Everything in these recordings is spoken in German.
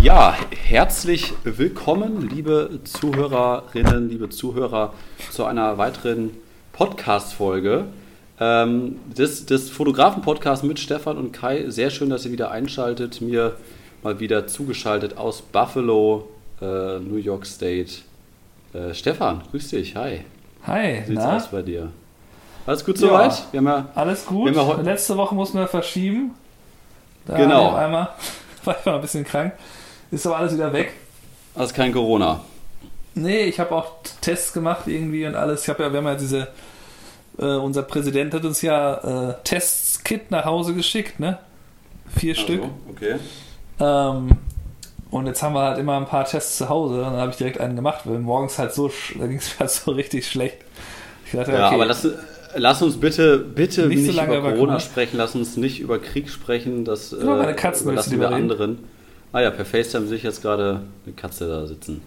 Ja, herzlich willkommen, liebe Zuhörerinnen, liebe Zuhörer, zu einer weiteren Podcast-Folge ähm, des, des Fotografen-Podcasts mit Stefan und Kai. Sehr schön, dass ihr wieder einschaltet. Mir mal wieder zugeschaltet aus Buffalo, äh, New York State. Äh, Stefan, grüß dich. Hi. Hi. Wie sieht's na? aus bei dir? Alles gut soweit? Ja, ja, alles gut. Letzte Woche mussten wir verschieben. Da genau. Einmal war ich mal ein bisschen krank. Ist aber alles wieder weg. Also kein Corona. Nee, ich habe auch Tests gemacht irgendwie und alles. Ich habe ja, wir haben ja diese, äh, unser Präsident hat uns ja äh, Tests-Kit nach Hause geschickt, ne? Vier also, Stück. Okay. Ähm, und jetzt haben wir halt immer ein paar Tests zu Hause und dann habe ich direkt einen gemacht, weil morgens halt so, da ging es halt so richtig schlecht. Ich dachte, ja, okay, aber lass, lass uns bitte, bitte nicht, nicht so über Corona sprechen, lass uns nicht über Krieg sprechen, das äh, meine Katzen lassen wir anderen. Ah ja, per FaceTime sehe ich jetzt gerade eine Katze da sitzen.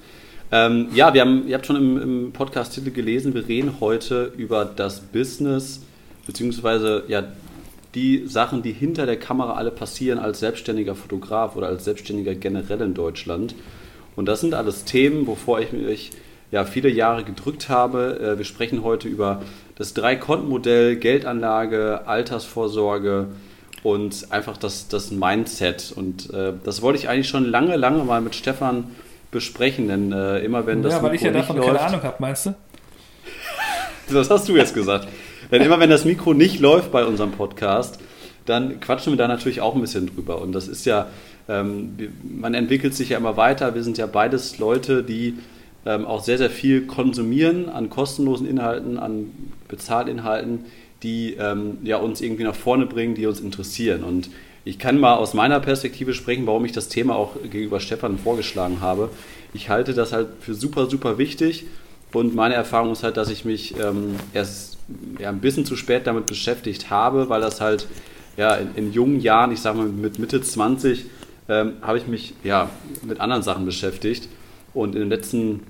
Ähm, ja, wir haben, ihr habt schon im, im Podcast-Titel gelesen, wir reden heute über das Business, beziehungsweise ja, die Sachen, die hinter der Kamera alle passieren als selbstständiger Fotograf oder als Selbstständiger generell in Deutschland. Und das sind alles Themen, wovor ich mich ja, viele Jahre gedrückt habe. Äh, wir sprechen heute über das Drei-Konten-Modell, Geldanlage, Altersvorsorge, und einfach das, das Mindset. Und äh, das wollte ich eigentlich schon lange, lange mal mit Stefan besprechen, denn äh, immer wenn das. Ja, weil Mikro ich ja davon läuft, keine Ahnung habe, meinst du? das hast du jetzt gesagt. denn immer wenn das Mikro nicht läuft bei unserem Podcast, dann quatschen wir da natürlich auch ein bisschen drüber. Und das ist ja, ähm, man entwickelt sich ja immer weiter. Wir sind ja beides Leute, die ähm, auch sehr, sehr viel konsumieren an kostenlosen Inhalten, an Bezahlinhalten die ähm, ja, uns irgendwie nach vorne bringen, die uns interessieren. Und ich kann mal aus meiner Perspektive sprechen, warum ich das Thema auch gegenüber Stefan vorgeschlagen habe. Ich halte das halt für super, super wichtig. Und meine Erfahrung ist halt, dass ich mich ähm, erst ja, ein bisschen zu spät damit beschäftigt habe, weil das halt ja, in, in jungen Jahren, ich sage mal mit Mitte 20, ähm, habe ich mich ja, mit anderen Sachen beschäftigt. Und in den letzten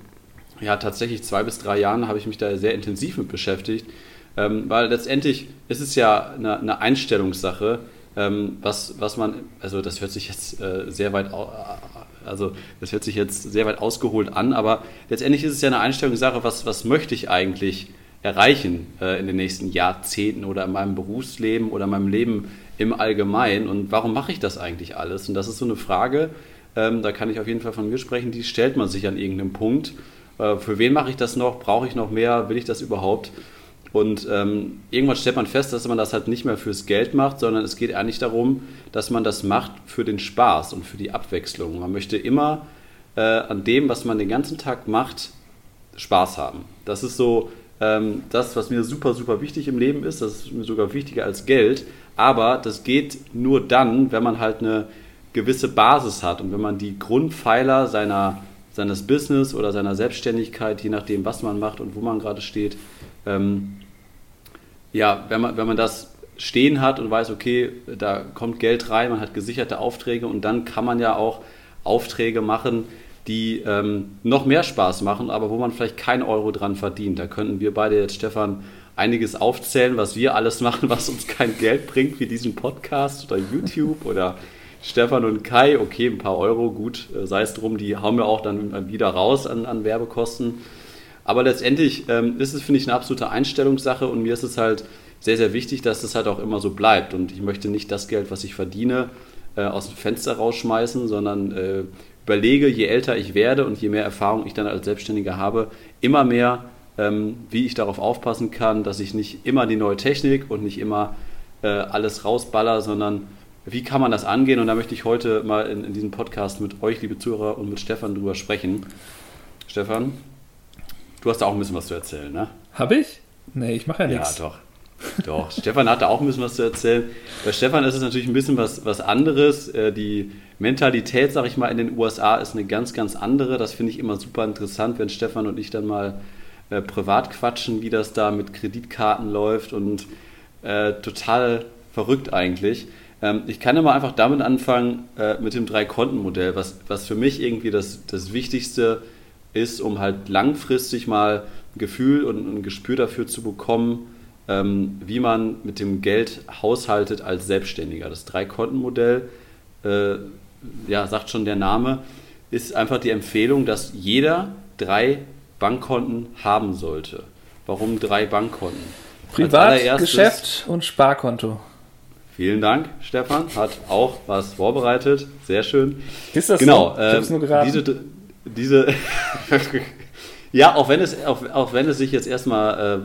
ja, tatsächlich zwei bis drei Jahren habe ich mich da sehr intensiv mit beschäftigt. Ähm, weil letztendlich ist es ja eine, eine Einstellungssache, ähm, was, was man, also das hört sich jetzt äh, sehr weit, also das hört sich jetzt sehr weit ausgeholt an, aber letztendlich ist es ja eine Einstellungssache, was, was möchte ich eigentlich erreichen äh, in den nächsten Jahrzehnten oder in meinem Berufsleben oder in meinem Leben im Allgemeinen und warum mache ich das eigentlich alles? Und das ist so eine Frage, ähm, da kann ich auf jeden Fall von mir sprechen, die stellt man sich an irgendeinem Punkt. Äh, für wen mache ich das noch? Brauche ich noch mehr? Will ich das überhaupt? Und ähm, irgendwann stellt man fest, dass man das halt nicht mehr fürs Geld macht, sondern es geht eigentlich darum, dass man das macht für den Spaß und für die Abwechslung. Man möchte immer äh, an dem, was man den ganzen Tag macht, Spaß haben. Das ist so ähm, das, was mir super, super wichtig im Leben ist. Das ist mir sogar wichtiger als Geld. Aber das geht nur dann, wenn man halt eine gewisse Basis hat und wenn man die Grundpfeiler seiner, seines Business oder seiner Selbstständigkeit, je nachdem, was man macht und wo man gerade steht, ähm, ja, wenn man, wenn man das stehen hat und weiß, okay, da kommt Geld rein, man hat gesicherte Aufträge und dann kann man ja auch Aufträge machen, die ähm, noch mehr Spaß machen, aber wo man vielleicht kein Euro dran verdient. Da könnten wir beide jetzt, Stefan, einiges aufzählen, was wir alles machen, was uns kein Geld bringt, wie diesen Podcast oder YouTube oder Stefan und Kai. Okay, ein paar Euro, gut, äh, sei es drum, die hauen wir auch dann wieder raus an, an Werbekosten. Aber letztendlich ähm, ist es, finde ich, eine absolute Einstellungssache und mir ist es halt sehr, sehr wichtig, dass das halt auch immer so bleibt. Und ich möchte nicht das Geld, was ich verdiene, äh, aus dem Fenster rausschmeißen, sondern äh, überlege, je älter ich werde und je mehr Erfahrung ich dann als Selbstständiger habe, immer mehr, ähm, wie ich darauf aufpassen kann, dass ich nicht immer die neue Technik und nicht immer äh, alles rausballer, sondern wie kann man das angehen? Und da möchte ich heute mal in, in diesem Podcast mit euch, liebe Zuhörer, und mit Stefan drüber sprechen. Stefan, Du hast da auch ein bisschen was zu erzählen, ne? Hab ich? Nee, ich mache ja nichts. Ja, doch. Doch, Stefan hat da auch ein bisschen was zu erzählen. Bei Stefan ist es natürlich ein bisschen was, was anderes. Äh, die Mentalität, sag ich mal, in den USA ist eine ganz, ganz andere. Das finde ich immer super interessant, wenn Stefan und ich dann mal äh, privat quatschen, wie das da mit Kreditkarten läuft und äh, total verrückt eigentlich. Ähm, ich kann immer einfach damit anfangen, äh, mit dem Drei-Konten-Modell, was, was für mich irgendwie das, das Wichtigste ist ist, um halt langfristig mal ein Gefühl und ein Gespür dafür zu bekommen, ähm, wie man mit dem Geld haushaltet als Selbstständiger. Das Drei-Konten-Modell äh, ja, sagt schon der Name, ist einfach die Empfehlung, dass jeder drei Bankkonten haben sollte. Warum drei Bankkonten? Privat, Geschäft und Sparkonto. Vielen Dank, Stefan. Hat auch was vorbereitet. Sehr schön. Ist das genau, so? Äh, nur diese, diese ja, auch wenn es, auch, auch wenn es sich jetzt erstmal äh,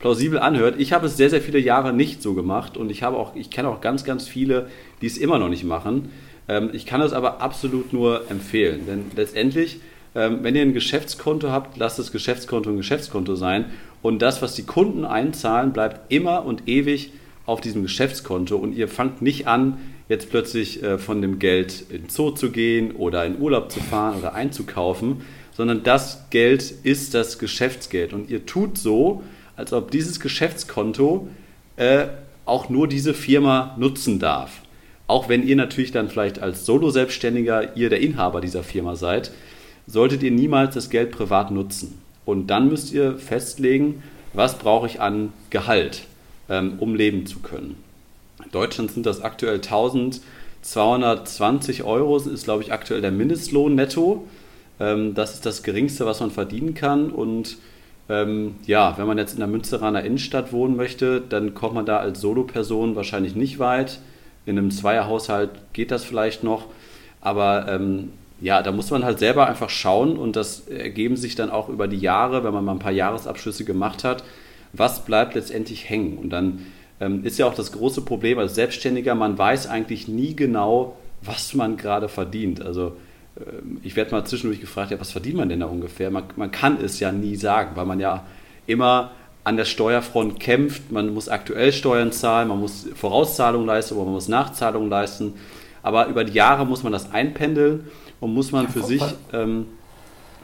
plausibel anhört, ich habe es sehr, sehr viele Jahre nicht so gemacht und ich ich kenne auch ganz, ganz viele, die es immer noch nicht machen. Ähm, ich kann es aber absolut nur empfehlen, denn letztendlich ähm, wenn ihr ein Geschäftskonto habt, lasst das Geschäftskonto ein Geschäftskonto sein. Und das, was die Kunden einzahlen, bleibt immer und ewig auf diesem Geschäftskonto. Und ihr fangt nicht an, jetzt plötzlich äh, von dem Geld in Zoo zu gehen oder in Urlaub zu fahren oder einzukaufen, sondern das Geld ist das Geschäftsgeld. Und ihr tut so, als ob dieses Geschäftskonto äh, auch nur diese Firma nutzen darf. Auch wenn ihr natürlich dann vielleicht als Solo-Selbstständiger ihr der Inhaber dieser Firma seid solltet ihr niemals das Geld privat nutzen. Und dann müsst ihr festlegen, was brauche ich an Gehalt, um leben zu können. In Deutschland sind das aktuell 1220 Euro, ist glaube ich aktuell der Mindestlohn netto. Ähm, das ist das geringste, was man verdienen kann. Und ähm, ja, wenn man jetzt in der Münsteraner Innenstadt wohnen möchte, dann kommt man da als Soloperson wahrscheinlich nicht weit. In einem Zweierhaushalt geht das vielleicht noch. Aber ähm, ja, da muss man halt selber einfach schauen und das ergeben sich dann auch über die Jahre, wenn man mal ein paar Jahresabschlüsse gemacht hat, was bleibt letztendlich hängen. Und dann ähm, ist ja auch das große Problem als Selbstständiger, man weiß eigentlich nie genau, was man gerade verdient. Also äh, ich werde mal zwischendurch gefragt, ja, was verdient man denn da ungefähr? Man, man kann es ja nie sagen, weil man ja immer an der Steuerfront kämpft. Man muss aktuell Steuern zahlen, man muss Vorauszahlungen leisten oder man muss Nachzahlungen leisten. Aber über die Jahre muss man das einpendeln und muss man für sich, ähm,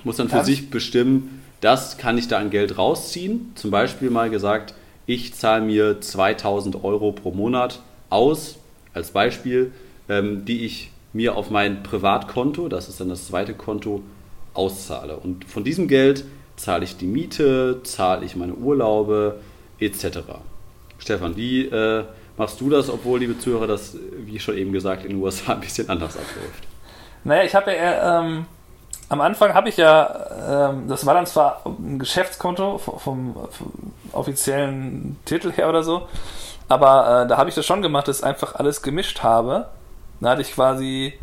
muss dann für sich bestimmen, das kann ich da an Geld rausziehen. Zum Beispiel mal gesagt, ich zahle mir 2000 Euro pro Monat aus, als Beispiel, ähm, die ich mir auf mein Privatkonto, das ist dann das zweite Konto, auszahle. Und von diesem Geld zahle ich die Miete, zahle ich meine Urlaube etc. Stefan, wie äh, machst du das, obwohl, liebe Zuhörer, das, wie schon eben gesagt, in den USA ein bisschen anders abläuft? Naja, ich habe ja, ähm, am Anfang habe ich ja, ähm, das war dann zwar ein Geschäftskonto vom, vom, offiziellen Titel her oder so, aber äh, da habe ich das schon gemacht, dass ich einfach alles gemischt habe. Da hatte ich quasi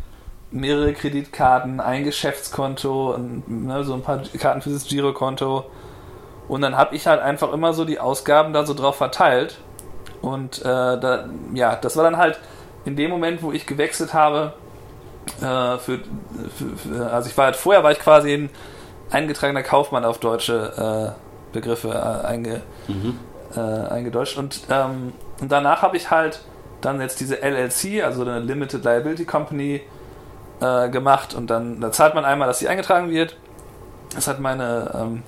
mehrere Kreditkarten, ein Geschäftskonto, ne, so ein paar Karten für das Girokonto. Und dann habe ich halt einfach immer so die Ausgaben da so drauf verteilt. Und äh, da, ja, das war dann halt in dem Moment, wo ich gewechselt habe, äh, für, für, also ich war halt vorher war ich quasi ein eingetragener Kaufmann auf deutsche äh, Begriffe äh, einge, mhm. Äh, eingedeutscht und, ähm, und danach habe ich halt dann jetzt diese LLC, also eine Limited Liability Company äh, gemacht und dann da zahlt man einmal, dass sie eingetragen wird. Das hat meine ähm,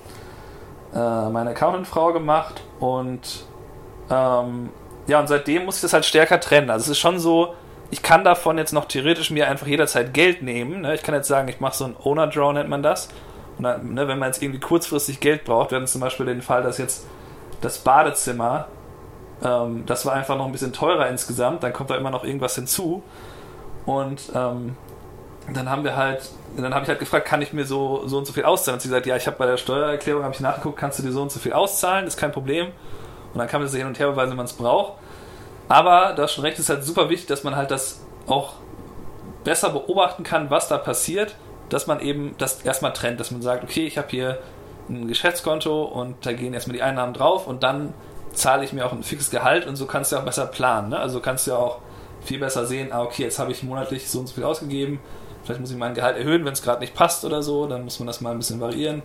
äh, meine Accountant-Frau gemacht und ähm, ja, und seitdem muss ich das halt stärker trennen. Also es ist schon so, ich kann davon jetzt noch theoretisch mir einfach jederzeit Geld nehmen. Ne? Ich kann jetzt sagen, ich mache so einen Owner Draw, nennt man das. Dann, ne, wenn man jetzt irgendwie kurzfristig Geld braucht, wir hatten zum Beispiel den Fall, dass jetzt das Badezimmer, ähm, das war einfach noch ein bisschen teurer insgesamt, dann kommt da immer noch irgendwas hinzu. Und ähm, dann haben wir halt, dann habe ich halt gefragt, kann ich mir so, so und so viel auszahlen? Und sie sagt, ja, ich habe bei der Steuererklärung habe ich nachgeguckt, kannst du dir so und so viel auszahlen, ist kein Problem. Und dann kann man das hin und her beweisen, wenn man es braucht. Aber du hast schon recht, ist halt super wichtig, dass man halt das auch besser beobachten kann, was da passiert, dass man eben das erstmal trennt, dass man sagt, okay, ich habe hier ein Geschäftskonto und da gehen erstmal die Einnahmen drauf und dann zahle ich mir auch ein fixes Gehalt und so kannst du auch besser planen. Ne? Also kannst du ja auch viel besser sehen, ah, okay, jetzt habe ich monatlich so und so viel ausgegeben, vielleicht muss ich mein Gehalt erhöhen, wenn es gerade nicht passt oder so, dann muss man das mal ein bisschen variieren.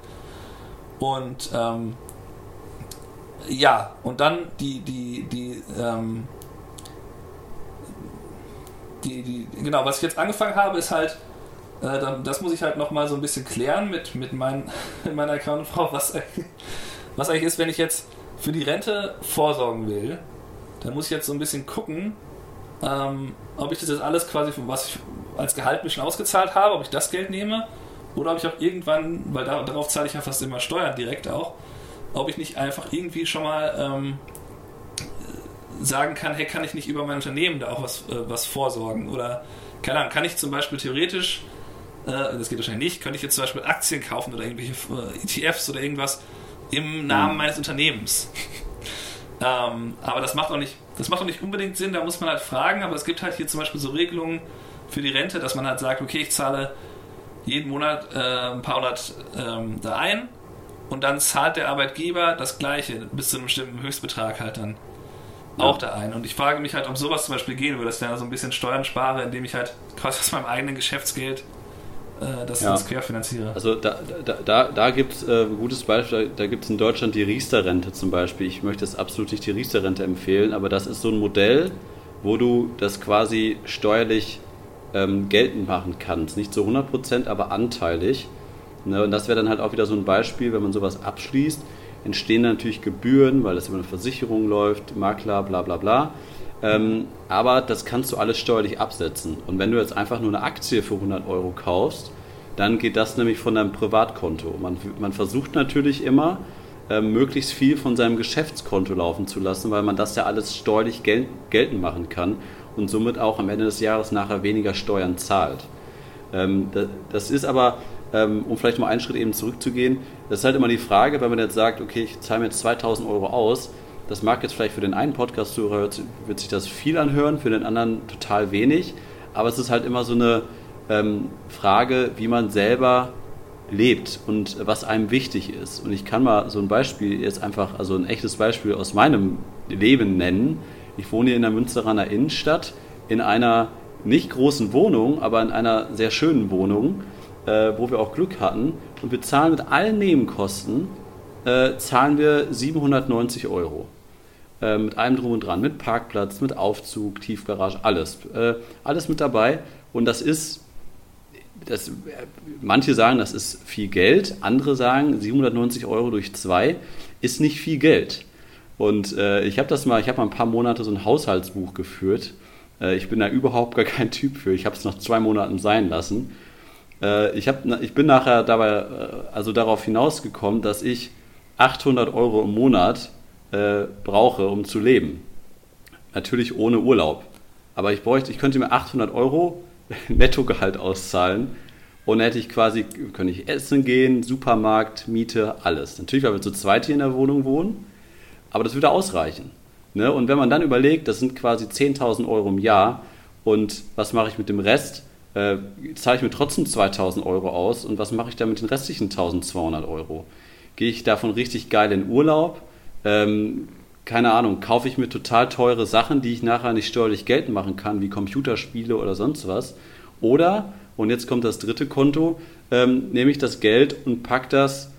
Und ähm, ja, und dann die, die, die, ähm, die, die, genau, was ich jetzt angefangen habe, ist halt, äh, das muss ich halt nochmal so ein bisschen klären mit, mit, mein, meiner Accountfrau, was, was eigentlich ist, wenn ich jetzt für die Rente vorsorgen will, dann muss ich jetzt so ein bisschen gucken, ähm, ob ich das jetzt alles quasi, was ich als Gehalt mir schon ausgezahlt habe, ob ich das Geld nehme oder ob ich auch irgendwann, weil da, darauf zahle ich ja fast immer Steuern direkt auch, ob ich nicht einfach irgendwie schon mal ähm, sagen kann, hey, kann ich nicht über mein Unternehmen da auch was, äh, was vorsorgen? Oder keine Ahnung, kann ich zum Beispiel theoretisch, äh, das geht wahrscheinlich nicht, könnte ich jetzt zum Beispiel Aktien kaufen oder irgendwelche äh, ETFs oder irgendwas im Namen mhm. meines Unternehmens. ähm, aber das macht auch nicht, das macht auch nicht unbedingt Sinn, da muss man halt fragen, aber es gibt halt hier zum Beispiel so Regelungen für die Rente, dass man halt sagt, okay, ich zahle jeden Monat äh, ein paar hundert ähm, da ein und dann zahlt der Arbeitgeber das gleiche bis zu einem bestimmten Höchstbetrag halt dann. Auch da ein. Und ich frage mich halt, ob sowas zum Beispiel gehen würde, dass ich dann so ein bisschen Steuern spare, indem ich halt quasi aus meinem eigenen Geschäftsgeld äh, das, ja. das querfinanziere. Also da, da, da, da gibt es äh, ein gutes Beispiel, da gibt es in Deutschland die Riester-Rente zum Beispiel. Ich möchte jetzt absolut nicht die Riester-Rente empfehlen, aber das ist so ein Modell, wo du das quasi steuerlich ähm, geltend machen kannst. Nicht zu 100%, aber anteilig. Ne? Und das wäre dann halt auch wieder so ein Beispiel, wenn man sowas abschließt, entstehen natürlich Gebühren, weil das über eine Versicherung läuft, Makler, bla bla bla. Ähm, aber das kannst du alles steuerlich absetzen. Und wenn du jetzt einfach nur eine Aktie für 100 Euro kaufst, dann geht das nämlich von deinem Privatkonto. Man, man versucht natürlich immer, äh, möglichst viel von seinem Geschäftskonto laufen zu lassen, weil man das ja alles steuerlich gel geltend machen kann und somit auch am Ende des Jahres nachher weniger Steuern zahlt. Ähm, das, das ist aber um vielleicht mal einen Schritt eben zurückzugehen, das ist halt immer die Frage, wenn man jetzt sagt, okay, ich zahle mir jetzt 2000 Euro aus, das mag jetzt vielleicht für den einen Podcast-Zuhörer, wird sich das viel anhören, für den anderen total wenig, aber es ist halt immer so eine ähm, Frage, wie man selber lebt und was einem wichtig ist. Und ich kann mal so ein Beispiel jetzt einfach, also ein echtes Beispiel aus meinem Leben nennen. Ich wohne hier in der Münsteraner Innenstadt in einer nicht großen Wohnung, aber in einer sehr schönen Wohnung äh, wo wir auch Glück hatten. Und wir zahlen mit allen Nebenkosten, äh, zahlen wir 790 Euro. Äh, mit allem drum und dran, mit Parkplatz, mit Aufzug, Tiefgarage, alles. Äh, alles mit dabei. Und das ist, das, manche sagen, das ist viel Geld, andere sagen, 790 Euro durch zwei ist nicht viel Geld. Und äh, ich habe das mal, ich habe mal ein paar Monate so ein Haushaltsbuch geführt. Äh, ich bin da überhaupt gar kein Typ für. Ich habe es nach zwei Monaten sein lassen. Äh, ich, hab, ich bin nachher dabei, äh, also darauf hinausgekommen, dass ich 800 Euro im Monat äh, brauche, um zu leben. Natürlich ohne Urlaub. Aber ich bräuchte, ich könnte mir 800 Euro Nettogehalt auszahlen und hätte ich quasi, könnte ich essen gehen, Supermarkt, Miete, alles. Natürlich, weil wir zu zweit hier in der Wohnung wohnen, aber das würde ausreichen. Ne? Und wenn man dann überlegt, das sind quasi 10.000 Euro im Jahr und was mache ich mit dem Rest? Äh, zahle ich mir trotzdem 2000 Euro aus und was mache ich da mit den restlichen 1200 Euro? Gehe ich davon richtig geil in Urlaub? Ähm, keine Ahnung, kaufe ich mir total teure Sachen, die ich nachher nicht steuerlich geltend machen kann, wie Computerspiele oder sonst was? Oder, und jetzt kommt das dritte Konto, ähm, nehme ich das Geld und packe das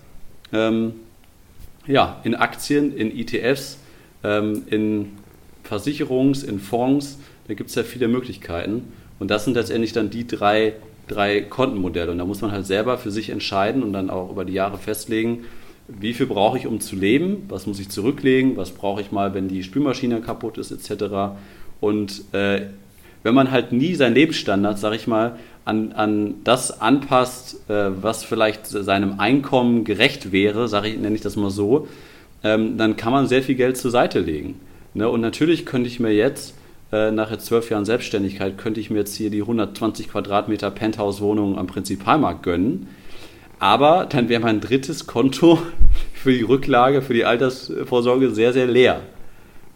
ähm, ja, in Aktien, in ETFs, ähm, in Versicherungs-, in Fonds. Da gibt es ja viele Möglichkeiten. Und das sind letztendlich dann die drei, drei Kontenmodelle. Und da muss man halt selber für sich entscheiden und dann auch über die Jahre festlegen, wie viel brauche ich, um zu leben, was muss ich zurücklegen, was brauche ich mal, wenn die Spülmaschine kaputt ist, etc. Und äh, wenn man halt nie seinen Lebensstandard, sag ich mal, an, an das anpasst, äh, was vielleicht seinem Einkommen gerecht wäre, sage ich, nenne ich das mal so, ähm, dann kann man sehr viel Geld zur Seite legen. Ne? Und natürlich könnte ich mir jetzt äh, nach zwölf Jahren Selbstständigkeit könnte ich mir jetzt hier die 120 Quadratmeter Penthouse-Wohnung am Prinzipalmarkt gönnen. Aber dann wäre mein drittes Konto für die Rücklage, für die Altersvorsorge sehr, sehr leer.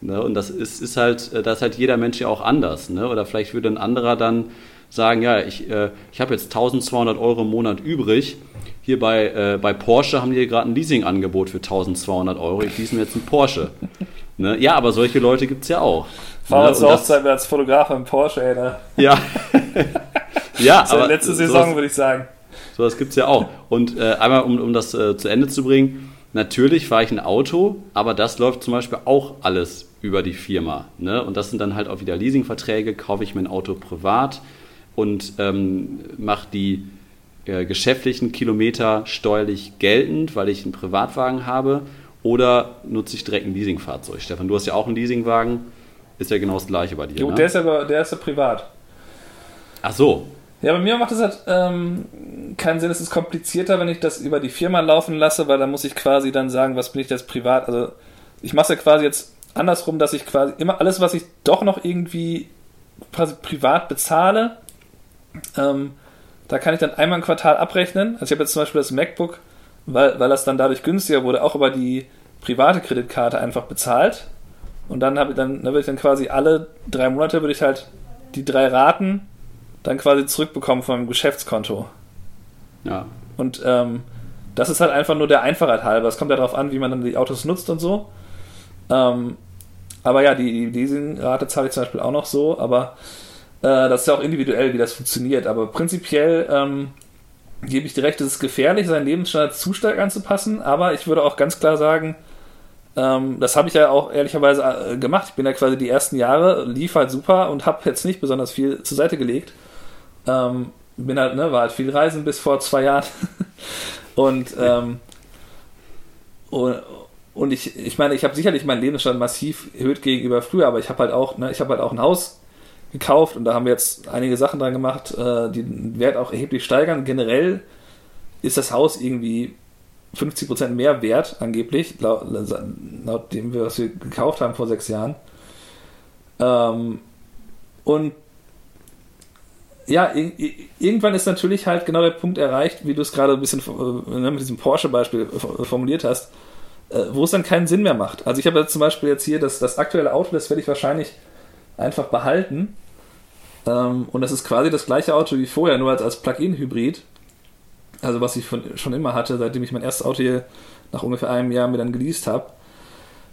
Ne? Und das ist, ist halt, äh, da ist halt jeder Mensch ja auch anders. Ne? Oder vielleicht würde ein anderer dann sagen, ja, ich, äh, ich habe jetzt 1200 Euro im Monat übrig. Hier bei, äh, bei Porsche haben die gerade ein Leasingangebot für 1200 Euro. Ich lease mir jetzt einen Porsche. Ne? Ja, aber solche Leute gibt es ja auch. Fahr ne? zur Hochzeit als Fotograf im Porsche, ey. Ne? Ja. ja, das aber. letzte Saison, würde ich sagen. Sowas gibt es ja auch. Und äh, einmal, um, um das äh, zu Ende zu bringen, natürlich fahre ich ein Auto, aber das läuft zum Beispiel auch alles über die Firma. Ne? Und das sind dann halt auch wieder Leasingverträge, kaufe ich mir ein Auto privat und ähm, mache die äh, geschäftlichen Kilometer steuerlich geltend, weil ich einen Privatwagen habe, oder nutze ich direkt ein Leasingfahrzeug. Stefan, du hast ja auch einen Leasingwagen. Ist ja genau das gleiche bei dir. Jo, ne? der ist aber der ist ja privat. Ach so. Ja, bei mir macht das halt ähm, keinen Sinn. Es ist komplizierter, wenn ich das über die Firma laufen lasse, weil da muss ich quasi dann sagen, was bin ich das privat. Also ich mache es ja quasi jetzt andersrum, dass ich quasi immer alles, was ich doch noch irgendwie quasi privat bezahle, Ähm, da kann ich dann einmal im Quartal abrechnen. Also ich habe jetzt zum Beispiel das MacBook, weil, weil das dann dadurch günstiger wurde, auch über die private Kreditkarte einfach bezahlt. Und dann habe ich dann, dann würde ich dann quasi alle drei Monate würde ich halt die drei Raten dann quasi zurückbekommen von meinem Geschäftskonto. Ja. Und ähm, das ist halt einfach nur der Einfachheit halber. Es kommt ja darauf an, wie man dann die Autos nutzt und so. Ähm, aber ja, die, die Leasingrate zahle ich zum Beispiel auch noch so, aber äh, das ist ja auch individuell, wie das funktioniert. Aber prinzipiell ähm, gebe ich dir recht, es ist gefährlich, seinen Lebensstandard zu stark anzupassen, aber ich würde auch ganz klar sagen, ähm, das habe ich ja auch ehrlicherweise äh, gemacht. Ich bin ja quasi die ersten Jahre, lief halt super und habe jetzt nicht besonders viel zur Seite gelegt. Ähm, bin halt, ne, war halt viel reisen bis vor zwei Jahren. und, ähm, und, und ich, ich meine, ich habe sicherlich meinen Lebensstand massiv erhöht gegenüber früher, aber ich habe halt auch, ne, ich habe halt auch ein Haus gekauft und da haben wir jetzt einige Sachen dran gemacht, äh, die den Wert auch erheblich steigern. Generell ist das Haus irgendwie 50% mehr wert, angeblich, laut, laut dem, was wir gekauft haben vor sechs Jahren. Ähm, und ja, irgendwann ist natürlich halt genau der Punkt erreicht, wie du es gerade ein bisschen äh, mit diesem Porsche-Beispiel formuliert hast, äh, wo es dann keinen Sinn mehr macht. Also ich habe jetzt zum Beispiel jetzt hier das, das aktuelle Auto, das werde ich wahrscheinlich einfach behalten. Ähm, und das ist quasi das gleiche Auto wie vorher, nur als, als Plug-in-Hybrid. Also was ich von, schon immer hatte, seitdem ich mein erstes Auto hier nach ungefähr einem Jahr mir dann geleast habe.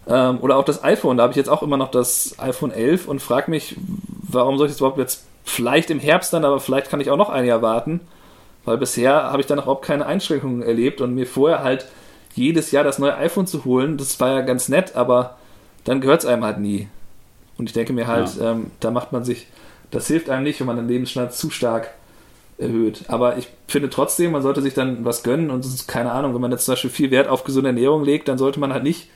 Ähm, oder auch das iPhone, da habe ich jetzt auch immer noch das iPhone 11 und frage mich, warum soll ich das überhaupt jetzt vielleicht im Herbst dann, aber vielleicht kann ich auch noch ein Jahr warten, weil bisher habe ich dann überhaupt keine Einschränkungen erlebt und mir vorher halt jedes Jahr das neue iPhone zu holen, das war ja ganz nett, aber dann gehört es einem halt nie. Und ich denke mir halt, ja. ähm, da macht man sich, das hilft einem nicht, wenn man den Lebensstandard zu stark erhöht. Aber ich finde trotzdem, man sollte sich dann was gönnen und es ist keine Ahnung, wenn man jetzt zum Beispiel viel Wert auf gesunde Ernährung legt, dann sollte man halt nicht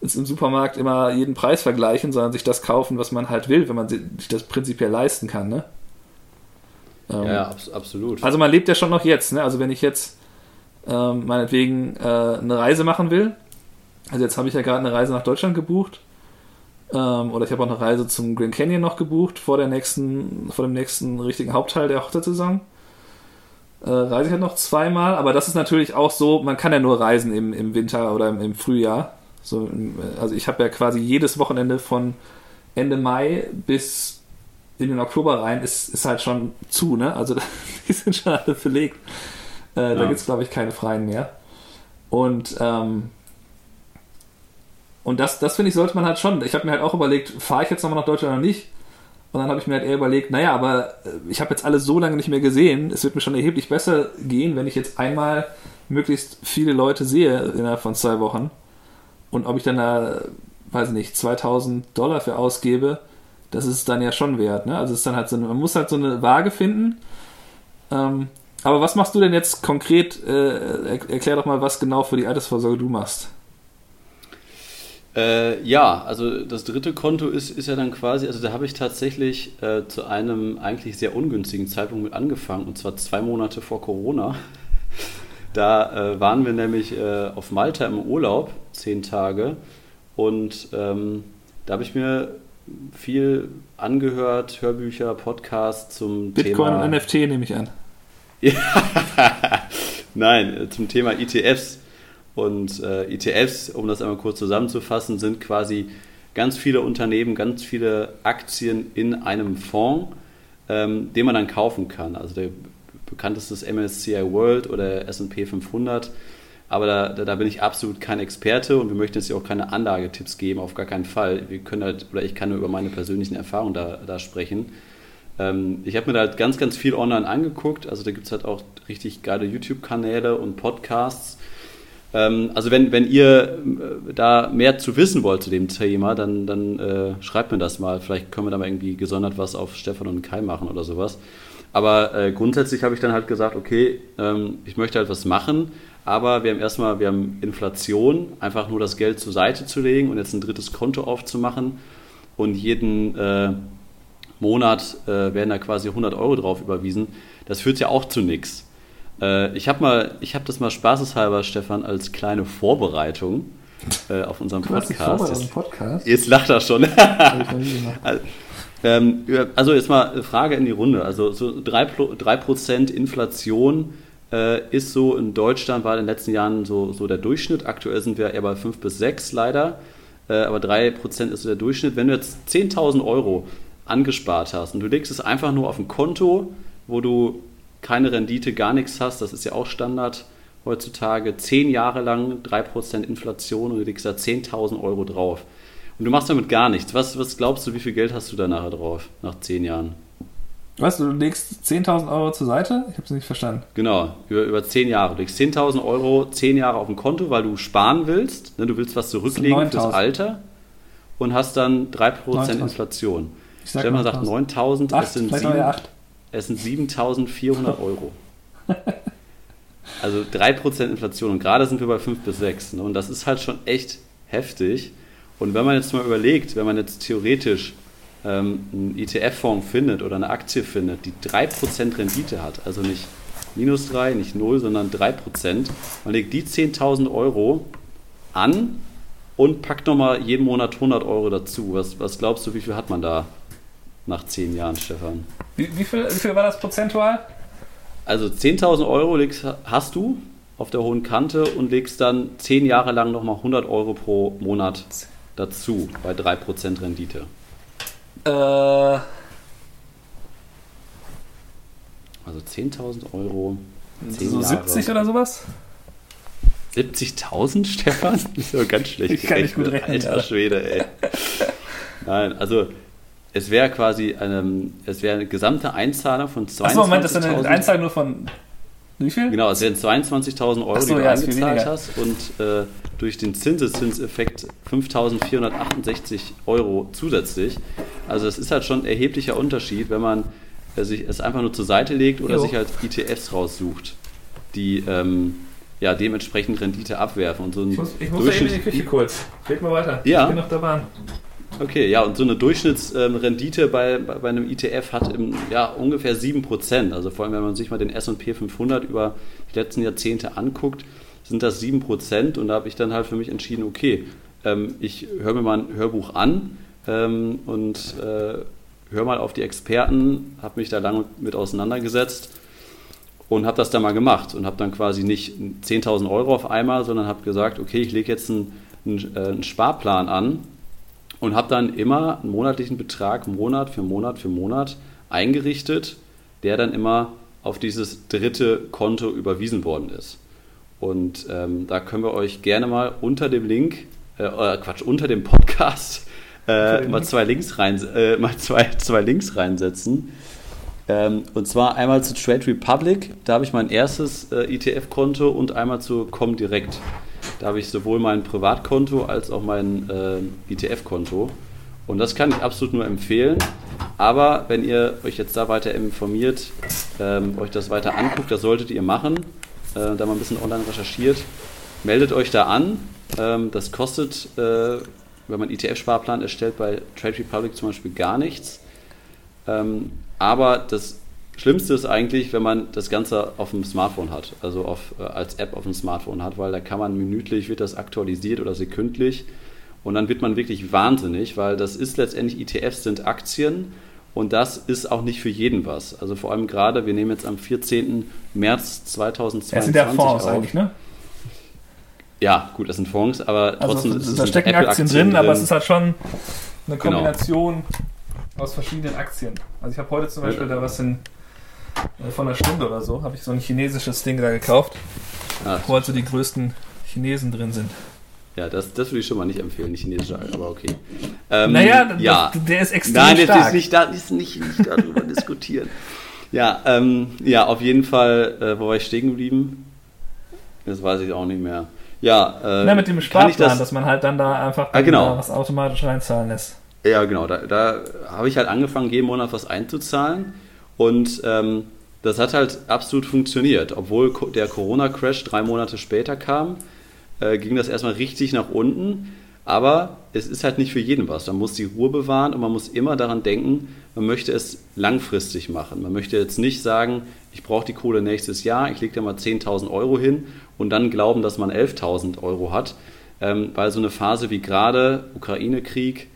jetzt im Supermarkt immer jeden Preis vergleichen, sondern sich das kaufen, was man halt will, wenn man sich das prinzipiell leisten kann. Ne? Ähm, ja, abs absolut. Also man lebt ja schon noch jetzt. Ne? Also wenn ich jetzt ähm, meinetwegen äh, eine Reise machen will, also jetzt habe ich ja gerade eine Reise nach Deutschland gebucht, ähm, oder ich habe auch eine Reise zum Grand Canyon noch gebucht vor der nächsten, vor dem nächsten richtigen Hauptteil der Hochzeitssaison. Äh, reise ich halt noch zweimal, aber das ist natürlich auch so, man kann ja nur reisen im, im Winter oder im, im Frühjahr. So, also ich habe ja quasi jedes Wochenende von Ende Mai bis in den Oktober rein ist, ist halt schon zu, ne? Also die sind schon alle verlegt. Äh, ja. Da gibt es, glaube ich, keine freien mehr. Und ähm, und das, das finde ich, sollte man halt schon. Ich habe mir halt auch überlegt, fahre ich jetzt nochmal nach Deutschland oder nicht? Und dann habe ich mir halt eher überlegt, naja, aber äh, ich habe jetzt alles so lange nicht mehr gesehen. Es wird mir schon erheblich besser gehen, wenn ich jetzt einmal möglichst viele Leute sehe innerhalb von zwei Wochen und ob ich dann da, weiß nicht, 2000 Dollar für ausgebe, das ist dann ja schon wert. Ne? Also es ist dann halt so, man muss halt so eine Waage finden. Ähm, aber was machst du denn jetzt konkret? Äh, erklär doch mal, was genau für die Altersvorsorge du machst. Äh, ja, also das dritte Konto ist, ist ja dann quasi, also da habe ich tatsächlich äh, zu einem eigentlich sehr ungünstigen Zeitpunkt mit angefangen, und zwar zwei Monate vor Corona. Da äh, waren wir nämlich äh, auf Malta im Urlaub, zehn Tage. Und ähm, da habe ich mir viel angehört, Hörbücher, Podcasts zum Bitcoin Thema. Bitcoin und NFT nehme ich an. Nein, äh, zum Thema ETFs. Und äh, ETFs, um das einmal kurz zusammenzufassen, sind quasi ganz viele Unternehmen, ganz viele Aktien in einem Fonds, ähm, den man dann kaufen kann. Also der bekanntestes MSCI World oder S&P 500. Aber da, da, da, bin ich absolut kein Experte und wir möchten jetzt hier auch keine Anlagetipps geben, auf gar keinen Fall. Wir können halt, oder ich kann nur über meine persönlichen Erfahrungen da, da sprechen. Ähm, ich habe mir da halt ganz, ganz viel online angeguckt. Also da gibt es halt auch richtig geile YouTube-Kanäle und Podcasts. Ähm, also wenn, wenn ihr äh, da mehr zu wissen wollt zu dem Thema, dann, dann äh, schreibt mir das mal. Vielleicht können wir da mal irgendwie gesondert was auf Stefan und Kai machen oder sowas. Aber äh, grundsätzlich habe ich dann halt gesagt, okay, ähm, ich möchte halt was machen, aber wir haben erstmal, wir haben Inflation, einfach nur das Geld zur Seite zu legen und jetzt ein drittes Konto aufzumachen und jeden äh, Monat äh, werden da quasi 100 Euro drauf überwiesen. Das führt ja auch zu nichts. Äh, ich habe mal, ich habe das mal spaßeshalber, Stefan, als kleine Vorbereitung äh, auf unserem Podcast. Jetzt, Podcast. Jetzt lacht er schon. Ähm, also jetzt mal eine Frage in die Runde. Also so 3%, 3 Inflation äh, ist so in Deutschland, war in den letzten Jahren so, so der Durchschnitt. Aktuell sind wir eher bei 5 bis 6 leider. Äh, aber 3% ist so der Durchschnitt. Wenn du jetzt 10.000 Euro angespart hast und du legst es einfach nur auf ein Konto, wo du keine Rendite, gar nichts hast, das ist ja auch Standard heutzutage, 10 Jahre lang 3% Inflation und du legst da 10.000 Euro drauf. Und du machst damit gar nichts. Was, was glaubst du, wie viel Geld hast du da nachher drauf, nach 10 Jahren? Was, du legst 10.000 Euro zur Seite? Ich habe es nicht verstanden. Genau, über, über 10 Jahre. Du legst 10.000 Euro 10 Jahre auf ein Konto, weil du sparen willst. Ne? Du willst was zurücklegen fürs Alter und hast dann 3% Inflation. Ich sag Stefan sagt 9.000, es sind, es sind 7.400 Euro. also 3% Inflation und gerade sind wir bei 5 bis 6. Ne? Und das ist halt schon echt heftig. Und wenn man jetzt mal überlegt, wenn man jetzt theoretisch ähm, einen ETF-Fonds findet oder eine Aktie findet, die 3% Rendite hat, also nicht minus 3, nicht 0, sondern 3%, man legt die 10.000 Euro an und packt nochmal jeden Monat 100 Euro dazu. Was, was glaubst du, wie viel hat man da nach 10 Jahren, Stefan? Wie, wie, viel, wie viel war das prozentual? Also 10.000 Euro legst, hast du auf der hohen Kante und legst dann 10 Jahre lang nochmal 100 Euro pro Monat dazu bei 3% Rendite. Äh, also 10.000 Euro. 10 so Jahre. 70 oder sowas? 70.000, Stefan? Das ist aber ganz schlecht. Ich kann nicht gut rechnen. Alter Schwede, ey. Nein, also es wäre quasi eine, es wäre eine gesamte Einzahlung von 22.000. Achso, Moment, das ist eine Einzahlung nur von wie viel? Genau, es wären 22.000 Euro, so, die du ja, eingezahlt hast und äh, durch den Zinseszinseffekt 5.468 Euro zusätzlich. Also es ist halt schon ein erheblicher Unterschied, wenn man äh, sich es einfach nur zur Seite legt oder jo. sich halt ETFs raussucht, die ähm, ja, dementsprechend Rendite abwerfen. Und so ein ich muss, ich muss eben in die Küche kurz. Red mal weiter. Ja. Ich bin noch dabei. Okay, ja, und so eine Durchschnittsrendite bei, bei, bei einem ETF hat im, ja, ungefähr 7%. Also vor allem, wenn man sich mal den S&P 500 über die letzten Jahrzehnte anguckt, sind das 7%. Und da habe ich dann halt für mich entschieden, okay, ähm, ich höre mir mal ein Hörbuch an ähm, und äh, höre mal auf die Experten, habe mich da lange mit auseinandergesetzt und habe das dann mal gemacht und habe dann quasi nicht 10.000 Euro auf einmal, sondern habe gesagt, okay, ich lege jetzt einen, einen, äh, einen Sparplan an und habe dann immer einen monatlichen Betrag Monat für Monat für Monat eingerichtet, der dann immer auf dieses dritte Konto überwiesen worden ist. Und ähm, da können wir euch gerne mal unter dem Link, äh, äh Quatsch, unter dem Podcast äh, mal zwei Links rein, äh, mal zwei, zwei Links reinsetzen. Ähm, und zwar einmal zu Trade Republic, da habe ich mein erstes äh, ETF-Konto und einmal zu Comdirect. Da habe ich sowohl mein Privatkonto als auch mein äh, ETF-Konto. Und das kann ich absolut nur empfehlen. Aber wenn ihr euch jetzt da weiter informiert, ähm, euch das weiter anguckt, das solltet ihr machen, äh, da mal ein bisschen online recherchiert, meldet euch da an. Ähm, das kostet, äh, wenn man ETF-Sparplan erstellt, bei Trade Republic zum Beispiel gar nichts. Ähm, aber das Schlimmste ist eigentlich, wenn man das Ganze auf dem Smartphone hat, also auf, äh, als App auf dem Smartphone hat, weil da kann man minütlich, wird das aktualisiert oder sekündlich und dann wird man wirklich wahnsinnig, weil das ist letztendlich ETFs sind Aktien und das ist auch nicht für jeden was. Also vor allem gerade, wir nehmen jetzt am 14. März 2022 Das sind ja Fonds auf. eigentlich, ne? Ja, gut, das sind Fonds, aber also trotzdem ist es Da stecken Aktien, Aktien drin, drin, aber es ist halt schon eine genau. Kombination genau. aus verschiedenen Aktien. Also ich habe heute zum Beispiel ja. da was in äh, von einer Stunde oder so, habe ich so ein chinesisches Ding da gekauft, ah. wo halt so die größten Chinesen drin sind. Ja, das, das würde ich schon mal nicht empfehlen, die chinesische, aber okay. Ähm, naja, ja. Das, der ist extrem Nein, stark. Nein, nicht, da, nicht, nicht, nicht darüber diskutieren. Ja, ähm, ja, auf jeden Fall, äh, wo war ich stehen geblieben? Das weiß ich auch nicht mehr. Ja, äh, Na, mit dem Sparplan, das, dass man halt dann da einfach ah, genau. was automatisch reinzahlen lässt. Ja, genau. Da, da habe ich halt angefangen, jeden Monat was einzuzahlen. Und ähm, das hat halt absolut funktioniert. Obwohl der Corona-Crash drei Monate später kam, äh, ging das erstmal richtig nach unten. Aber es ist halt nicht für jeden was. Man muss die Ruhe bewahren und man muss immer daran denken, man möchte es langfristig machen. Man möchte jetzt nicht sagen, ich brauche die Kohle nächstes Jahr, ich lege da mal 10.000 Euro hin und dann glauben, dass man 11.000 Euro hat. Ähm, weil so eine Phase wie gerade, Ukraine-Krieg,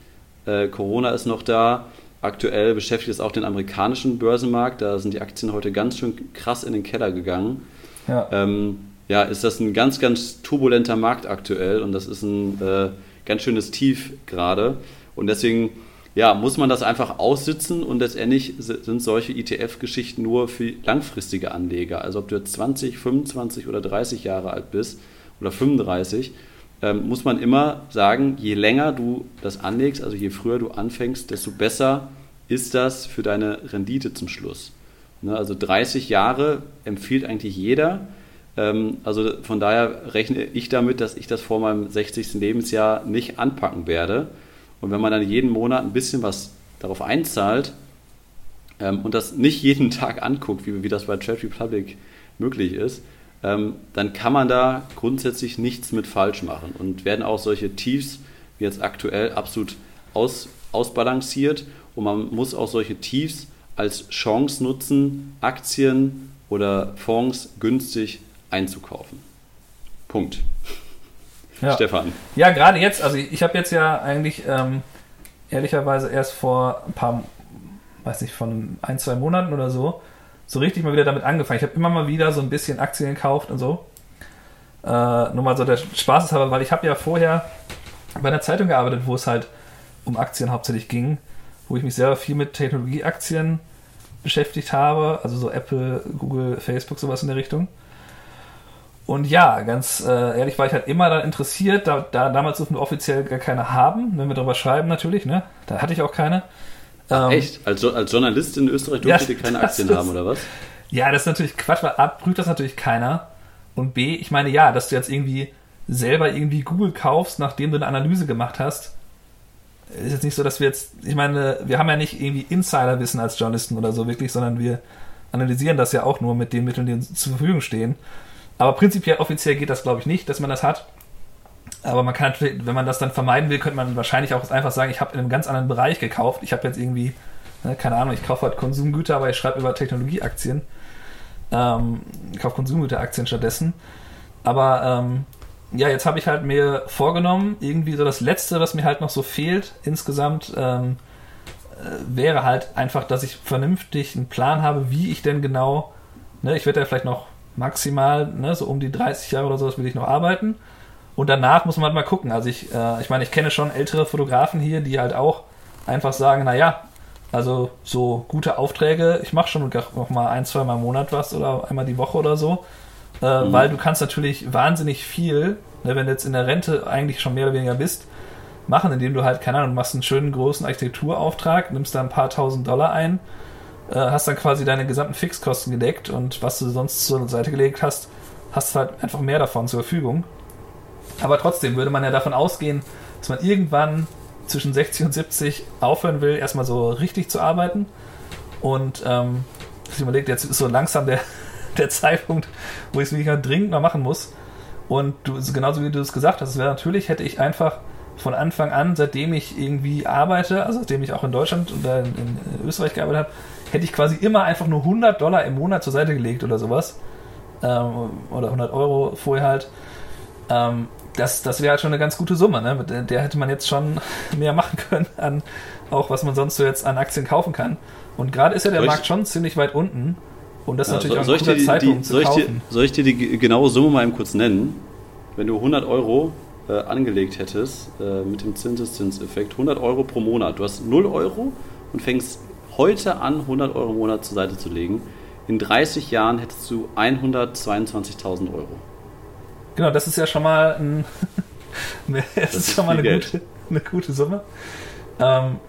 äh, Corona ist noch da, aktuell beschäftigt es auch den amerikanischen Börsenmarkt. Da sind die Aktien heute ganz schön krass in den Keller gegangen. Ja, ähm, ja ist das ein ganz, ganz turbulenter Markt aktuell und das ist ein äh, ganz schönes Tief gerade. Und deswegen ja, muss man das einfach aussitzen und letztendlich sind solche ETF-Geschichten nur für langfristige Anleger. Also ob du jetzt 20, 25 oder 30 Jahre alt bist oder 35, ähm, muss man immer sagen, je länger du das anlegst, also je früher du anfängst, desto besser ist das für deine Rendite zum Schluss. Ne, also 30 Jahre empfiehlt eigentlich jeder. Ähm, also von daher rechne ich damit, dass ich das vor meinem 60. Lebensjahr nicht anpacken werde. Und wenn man dann jeden Monat ein bisschen was darauf einzahlt ähm, und das nicht jeden Tag anguckt, wie, wie das bei Trade Republic möglich ist, dann kann man da grundsätzlich nichts mit falsch machen und werden auch solche Tiefs wie jetzt aktuell absolut aus, ausbalanciert und man muss auch solche Tiefs als Chance nutzen, Aktien oder Fonds günstig einzukaufen. Punkt. Ja. Stefan. Ja, gerade jetzt, also ich, ich habe jetzt ja eigentlich ähm, ehrlicherweise erst vor ein paar, weiß nicht, von ein, zwei Monaten oder so, so richtig mal wieder damit angefangen. Ich habe immer mal wieder so ein bisschen Aktien gekauft und so. Äh, nur mal so der Spaß aber, weil ich habe ja vorher bei einer Zeitung gearbeitet, wo es halt um Aktien hauptsächlich ging, wo ich mich sehr viel mit Technologieaktien beschäftigt habe, also so Apple, Google, Facebook, sowas in der Richtung. Und ja, ganz äh, ehrlich war ich halt immer dann interessiert, da, da damals durften wir offiziell gar keine haben, wenn wir darüber schreiben natürlich, ne? Da hatte ich auch keine. Ähm, Echt? Als, als Journalist in Österreich durftet ja, ihr keine Aktien haben, oder was? Ja, das ist natürlich Quatsch, weil A, prüft das natürlich keiner. Und B, ich meine, ja, dass du jetzt irgendwie selber irgendwie Google kaufst, nachdem du eine Analyse gemacht hast, ist jetzt nicht so, dass wir jetzt, ich meine, wir haben ja nicht irgendwie Insiderwissen als Journalisten oder so wirklich, sondern wir analysieren das ja auch nur mit den Mitteln, die uns zur Verfügung stehen. Aber prinzipiell offiziell geht das, glaube ich, nicht, dass man das hat. Aber man kann natürlich, wenn man das dann vermeiden will, könnte man wahrscheinlich auch einfach sagen, ich habe in einem ganz anderen Bereich gekauft. Ich habe jetzt irgendwie, ne, keine Ahnung, ich kaufe halt Konsumgüter, aber ich schreibe über Technologieaktien. Ähm, ich kaufe Konsumgüteraktien stattdessen. Aber ähm, ja, jetzt habe ich halt mir vorgenommen, irgendwie so das Letzte, was mir halt noch so fehlt insgesamt, ähm, äh, wäre halt einfach, dass ich vernünftig einen Plan habe, wie ich denn genau, ne, ich werde ja vielleicht noch maximal, ne, so um die 30 Jahre oder so, das will ich noch arbeiten. Und danach muss man halt mal gucken. Also ich, äh, ich meine, ich kenne schon ältere Fotografen hier, die halt auch einfach sagen, naja, also so gute Aufträge, ich mache schon noch mal ein, zwei Mal im Monat was oder einmal die Woche oder so. Äh, mhm. Weil du kannst natürlich wahnsinnig viel, ne, wenn du jetzt in der Rente eigentlich schon mehr oder weniger bist, machen, indem du halt, keine Ahnung, machst einen schönen großen Architekturauftrag, nimmst da ein paar tausend Dollar ein, äh, hast dann quasi deine gesamten Fixkosten gedeckt und was du sonst zur Seite gelegt hast, hast halt einfach mehr davon zur Verfügung. Aber trotzdem würde man ja davon ausgehen, dass man irgendwann zwischen 60 und 70 aufhören will, erstmal so richtig zu arbeiten. Und ähm, ich überlegt, jetzt ist so langsam der, der Zeitpunkt, wo ich es wirklich dringend noch machen muss. Und du, genauso wie du es gesagt hast, wäre natürlich, hätte ich einfach von Anfang an, seitdem ich irgendwie arbeite, also seitdem ich auch in Deutschland oder in, in Österreich gearbeitet habe, hätte ich quasi immer einfach nur 100 Dollar im Monat zur Seite gelegt oder sowas. Ähm, oder 100 Euro vorher halt. Ähm, das, das wäre halt schon eine ganz gute Summe. Ne? Mit der hätte man jetzt schon mehr machen können, an auch was man sonst so jetzt an Aktien kaufen kann. Und gerade ist ja der soll Markt schon ziemlich weit unten. Und das ist ja, natürlich auch ein guter Zeitpunkt die, zu soll kaufen. Ich dir, soll ich dir die genaue Summe mal eben kurz nennen? Wenn du 100 Euro äh, angelegt hättest äh, mit dem Zinseszinseffekt, 100 Euro pro Monat, du hast 0 Euro und fängst heute an, 100 Euro im Monat zur Seite zu legen. In 30 Jahren hättest du 122.000 Euro. Genau, das ist ja schon mal ein, das, ist, schon mal eine gute, eine gute, Summe. Ähm,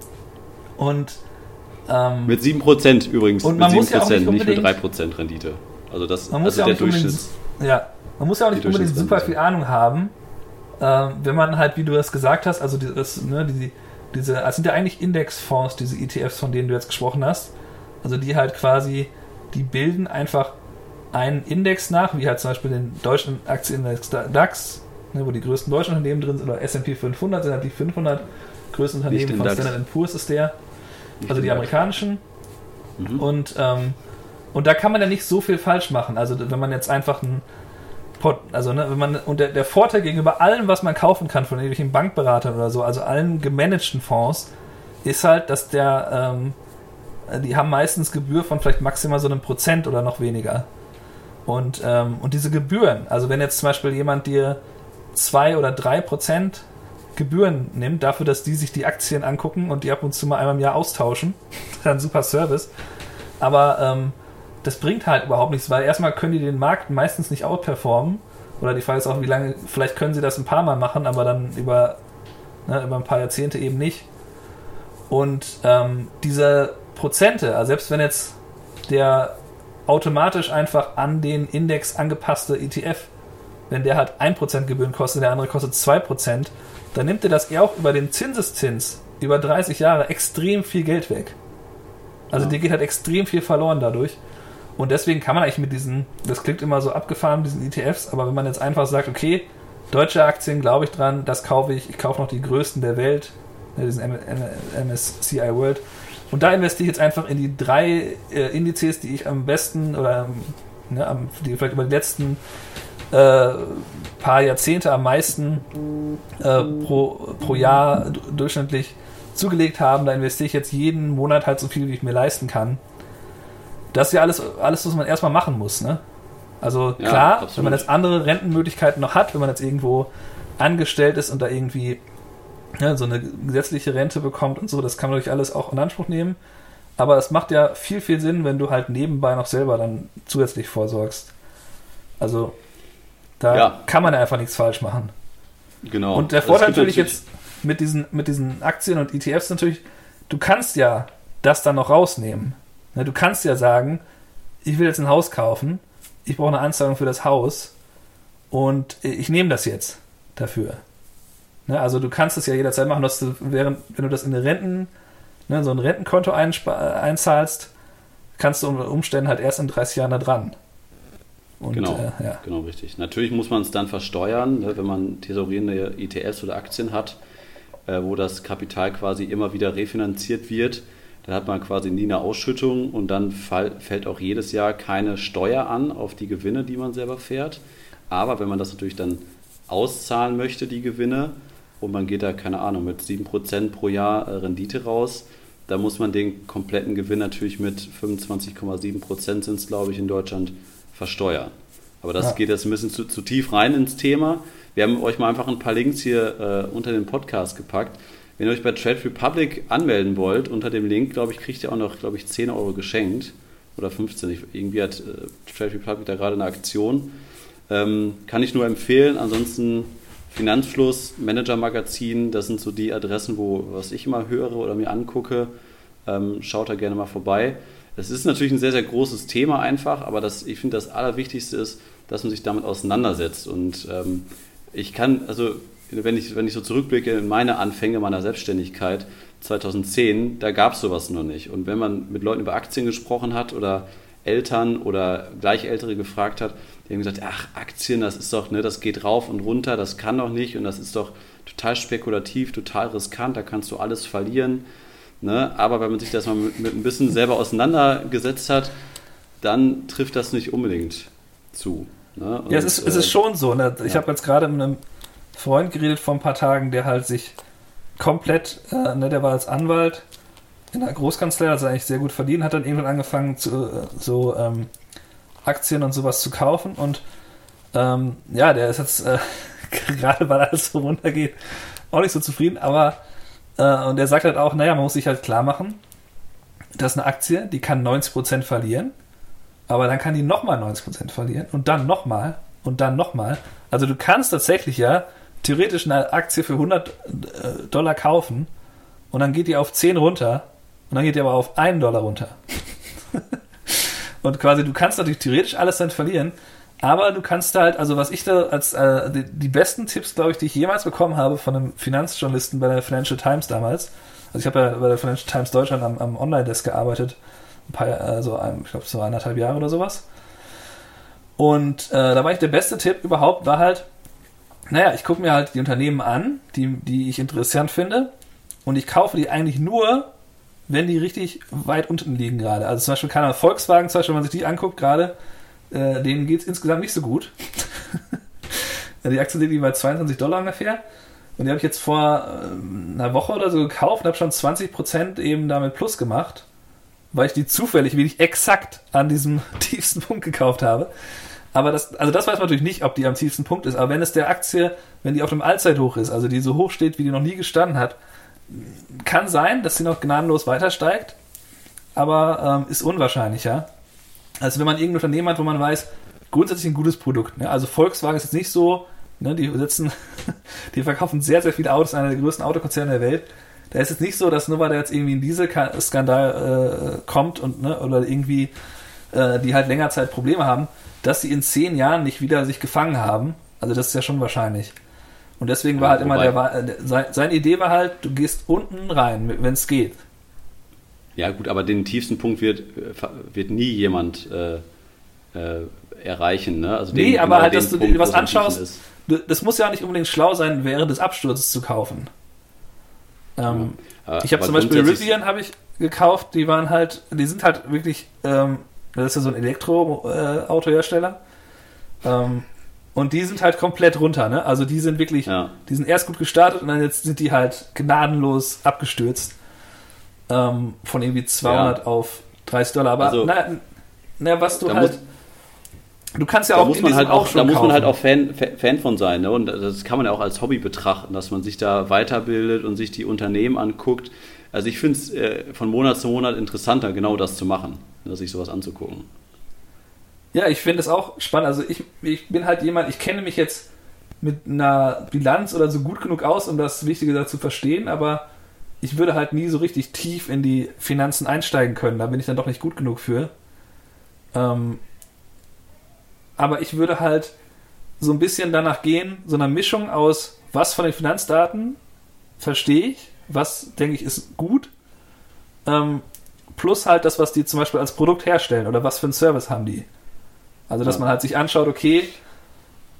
und ähm, mit 7% übrigens. Und man mit 7%, muss ja nicht, nicht mit 3% Rendite. Also das man muss also ja der Durchschnitt. Ja, man muss ja auch nicht unbedingt super viel Ahnung haben, äh, wenn man halt, wie du das gesagt hast, also das, ne, die, diese, das sind ja eigentlich Indexfonds, diese ETFs, von denen du jetzt gesprochen hast. Also die halt quasi, die bilden einfach einen Index nach, wie halt zum Beispiel den deutschen Aktienindex DAX, ne, wo die größten deutschen Unternehmen drin sind, oder S&P 500 sind halt die 500 größten Unternehmen von DAX. Standard Poor's ist der, Nicht also die amerikanischen. Mhm. Und, ähm, und da kann man ja nicht so viel falsch machen. Also wenn man jetzt einfach ein also ne, wenn man und der, der, Vorteil gegenüber allem, was man kaufen kann von irgendwelchen Bankberatern oder so, also allen gemanagten Fonds, ist halt, dass der, ähm, die haben meistens Gebühr von vielleicht maximal so einem Prozent oder noch weniger. Und, ähm, und diese Gebühren, also wenn jetzt zum Beispiel jemand dir zwei oder drei Prozent Gebühren nimmt, dafür, dass die sich die Aktien angucken und die ab und zu mal einmal im Jahr austauschen, dann super Service. Aber ähm, das bringt halt überhaupt nichts, weil erstmal können die den Markt meistens nicht outperformen. Oder die Frage ist auch, wie lange, vielleicht können sie das ein paar Mal machen, aber dann über, ne, über ein paar Jahrzehnte eben nicht. Und ähm, diese Prozente, also selbst wenn jetzt der automatisch einfach an den Index angepasste ETF, wenn der halt 1% Gebühren kostet, der andere kostet 2%, dann nimmt er das eher auch über den Zinseszins über 30 Jahre extrem viel Geld weg. Also ja. dir geht halt extrem viel verloren dadurch. Und deswegen kann man eigentlich mit diesen, das klingt immer so abgefahren, diesen ETFs, aber wenn man jetzt einfach sagt, okay, deutsche Aktien glaube ich dran, das kaufe ich, ich kaufe noch die größten der Welt, ne, diesen MSCI World, und da investiere ich jetzt einfach in die drei äh, Indizes, die ich am besten oder ne, die vielleicht über die letzten äh, paar Jahrzehnte am meisten äh, pro, pro Jahr durchschnittlich zugelegt haben. Da investiere ich jetzt jeden Monat halt so viel, wie ich mir leisten kann. Das ist ja alles, alles was man erstmal machen muss. Ne? Also ja, klar, absolut. wenn man jetzt andere Rentenmöglichkeiten noch hat, wenn man jetzt irgendwo angestellt ist und da irgendwie ja, so eine gesetzliche Rente bekommt und so, das kann man durch alles auch in Anspruch nehmen. Aber es macht ja viel, viel Sinn, wenn du halt nebenbei noch selber dann zusätzlich vorsorgst. Also da ja. kann man ja einfach nichts falsch machen. Genau. Und der Vorteil natürlich, natürlich jetzt mit diesen, mit diesen Aktien und ETFs natürlich, du kannst ja das dann noch rausnehmen. Ne, du kannst ja sagen, ich will jetzt ein Haus kaufen, ich brauche eine Anzahlung für das Haus und ich nehme das jetzt dafür. Ne, also du kannst es ja jederzeit machen, dass du, während, wenn du das in Renten, ne, so ein Rentenkonto einzahlst, kannst du unter Umständen halt erst in 30 Jahren da dran. Und, genau, äh, ja. genau richtig. Natürlich muss man es dann versteuern, ne, wenn man thesaurierende ETFs oder Aktien hat, äh, wo das Kapital quasi immer wieder refinanziert wird. Dann hat man quasi nie eine Ausschüttung und dann fall, fällt auch jedes Jahr keine Steuer an auf die Gewinne, die man selber fährt. Aber wenn man das natürlich dann auszahlen möchte, die Gewinne, und man geht da, keine Ahnung, mit 7% pro Jahr äh, Rendite raus, da muss man den kompletten Gewinn natürlich mit 25,7% sind es, glaube ich, in Deutschland versteuern. Aber das ja. geht jetzt ein bisschen zu, zu, tief rein ins Thema. Wir haben euch mal einfach ein paar Links hier äh, unter den Podcast gepackt. Wenn ihr euch bei Trade Republic anmelden wollt, unter dem Link, glaube ich, kriegt ihr auch noch, glaube ich, 10 Euro geschenkt. Oder 15. Ich, irgendwie hat äh, Trade Republic da gerade eine Aktion. Ähm, kann ich nur empfehlen. Ansonsten Finanzfluss, Manager Magazin, das sind so die Adressen, wo was ich immer höre oder mir angucke. Ähm, schaut da gerne mal vorbei. Es ist natürlich ein sehr, sehr großes Thema einfach, aber das, ich finde, das Allerwichtigste ist, dass man sich damit auseinandersetzt. Und ähm, ich kann, also wenn ich, wenn ich so zurückblicke in meine Anfänge meiner Selbstständigkeit 2010, da gab es sowas noch nicht. Und wenn man mit Leuten über Aktien gesprochen hat oder Eltern oder Gleicheltere gefragt hat, die haben gesagt, ach, Aktien, das ist doch, ne, das geht rauf und runter, das kann doch nicht und das ist doch total spekulativ, total riskant, da kannst du alles verlieren. Ne? Aber wenn man sich das mal mit, mit ein bisschen selber auseinandergesetzt hat, dann trifft das nicht unbedingt zu. Ne? Ja, es ist, äh, es ist schon so. Ne? Ich ja. habe jetzt gerade mit einem Freund geredet vor ein paar Tagen, der halt sich komplett, äh, ne, der war als Anwalt in der Großkanzlei, also eigentlich sehr gut verdient, hat dann irgendwann angefangen, zu, äh, so ähm, Aktien und sowas zu kaufen und ähm, ja, der ist jetzt äh, gerade, weil alles so runtergeht, auch nicht so zufrieden, aber äh, und er sagt halt auch, naja, man muss sich halt klar machen, dass eine Aktie, die kann 90% verlieren, aber dann kann die nochmal 90% verlieren und dann nochmal und dann nochmal. Also du kannst tatsächlich ja theoretisch eine Aktie für 100 äh, Dollar kaufen und dann geht die auf 10 runter und dann geht die aber auf 1 Dollar runter. und quasi, du kannst natürlich theoretisch alles dann verlieren, aber du kannst halt, also was ich da als äh, die, die, besten Tipps, glaube ich, die ich jemals bekommen habe von einem Finanzjournalisten bei der Financial Times damals. Also ich habe ja bei der Financial Times Deutschland am, am Online-Desk gearbeitet, ein paar, also ein, ich glaube so anderthalb Jahre oder sowas. Und äh, da war ich der beste Tipp überhaupt, war halt, naja, ich gucke mir halt die Unternehmen an, die, die ich interessant finde, und ich kaufe die eigentlich nur, wenn die richtig weit unten liegen gerade. Also zum Beispiel, keine Volkswagen, zum Beispiel, wenn man sich die anguckt gerade, äh, denen geht es insgesamt nicht so gut. die Aktie liegt bei 22 Dollar ungefähr. Und die habe ich jetzt vor äh, einer Woche oder so gekauft und habe schon 20% eben damit Plus gemacht, weil ich die zufällig, ich exakt an diesem tiefsten Punkt gekauft habe. Aber das, also das weiß man natürlich nicht, ob die am tiefsten Punkt ist. Aber wenn es der Aktie, wenn die auf dem Allzeithoch ist, also die so hoch steht, wie die noch nie gestanden hat, kann sein, dass sie noch gnadenlos weiter steigt, aber ähm, ist unwahrscheinlicher. Also wenn man irgendein Unternehmen hat, wo man weiß, grundsätzlich ein gutes Produkt. Ne? Also Volkswagen ist jetzt nicht so, ne, die sitzen, die verkaufen sehr, sehr viele Autos, einer der größten Autokonzerne der Welt. Da ist es nicht so, dass nur weil da jetzt irgendwie ein Dieselskandal äh, kommt und ne, oder irgendwie äh, die halt länger Zeit Probleme haben, dass sie in zehn Jahren nicht wieder sich gefangen haben. Also das ist ja schon wahrscheinlich. Und deswegen war halt immer der, der, seine Idee war halt, du gehst unten rein, wenn es geht. Ja gut, aber den tiefsten Punkt wird, wird nie jemand äh, äh, erreichen. Ne? Also den, nee, aber halt, dass du dir was anschaust, das muss ja nicht unbedingt schlau sein, während des Absturzes zu kaufen. Ähm, ja, ich habe zum Beispiel Rivian habe ich gekauft, die waren halt, die sind halt wirklich, ähm, das ist ja so ein Elektroautohersteller. Äh, ähm, und die sind halt komplett runter, ne? Also die sind wirklich, ja. die sind erst gut gestartet und dann jetzt sind die halt gnadenlos abgestürzt. Ähm, von irgendwie 200 ja. auf 30 Dollar. Aber also, na, na, was du halt. Du kannst ja da auch muss man halt auch, Da muss man halt auch Fan, Fan von sein. Ne? Und das kann man ja auch als Hobby betrachten, dass man sich da weiterbildet und sich die Unternehmen anguckt. Also ich finde es äh, von Monat zu Monat interessanter, genau das zu machen, ne? sich sowas anzugucken. Ja, ich finde es auch spannend. Also ich, ich bin halt jemand, ich kenne mich jetzt mit einer Bilanz oder so gut genug aus, um das Wichtige dazu verstehen, aber ich würde halt nie so richtig tief in die Finanzen einsteigen können. Da bin ich dann doch nicht gut genug für. Ähm, aber ich würde halt so ein bisschen danach gehen, so eine Mischung aus, was von den Finanzdaten verstehe ich, was denke ich ist gut, ähm, plus halt das, was die zum Beispiel als Produkt herstellen oder was für einen Service haben die. Also, dass ja. man halt sich anschaut, okay,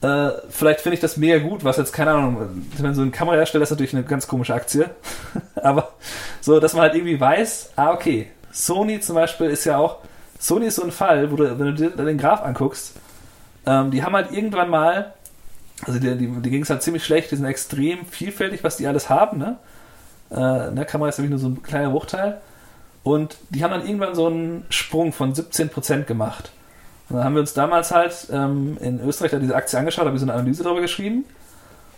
äh, vielleicht finde ich das mega gut, was jetzt, keine Ahnung, wenn so ein Kamerahersteller ist natürlich eine ganz komische Aktie, aber so, dass man halt irgendwie weiß, ah, okay, Sony zum Beispiel ist ja auch, Sony ist so ein Fall, wo du, wenn du dir den Graph anguckst, ähm, die haben halt irgendwann mal, also die, die, die ging es halt ziemlich schlecht, die sind extrem vielfältig, was die alles haben, ne? Äh, ne Kamera ist nämlich nur so ein kleiner Bruchteil. Und die haben dann irgendwann so einen Sprung von 17% gemacht. Und dann haben wir uns damals halt ähm, in Österreich da diese Aktie angeschaut, habe ich so eine Analyse darüber geschrieben.